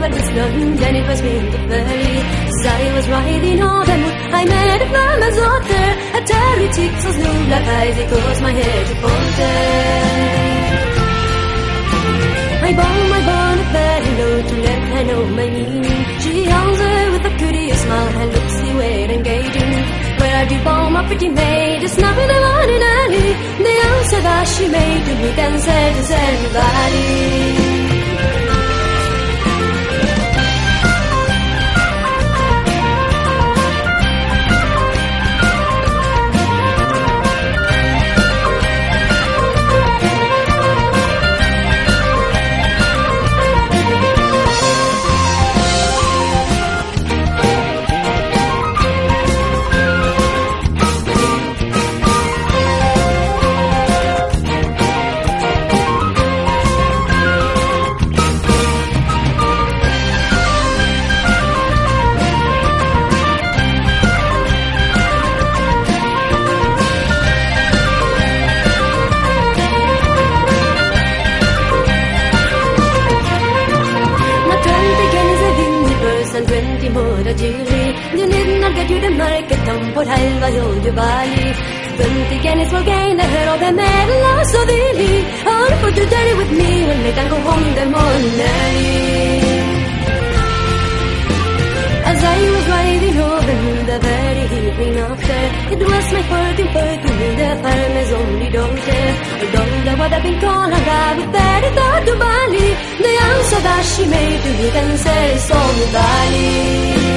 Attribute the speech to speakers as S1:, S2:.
S1: known then it was winter valley As I was riding on the moon I met a farmer's daughter A terry chick så snubbla pajs It caused my head to falter I bought my bonnet very low To let her know my meaning. She answered with a curious smile Her looks were engaging Where are you born my pretty maid? It's nothing I want in alley The answer that she made to me Then said is everybody por halva gjorde Bali Runt igen is gain the head of the medal so the All for the day with me when they don't go home the morning As I was riding over the very evening after It was my fortune birthday the farmer's only daughter A daughter what I've been calling her with very thought to Bali The answer that she made to me then says on Bali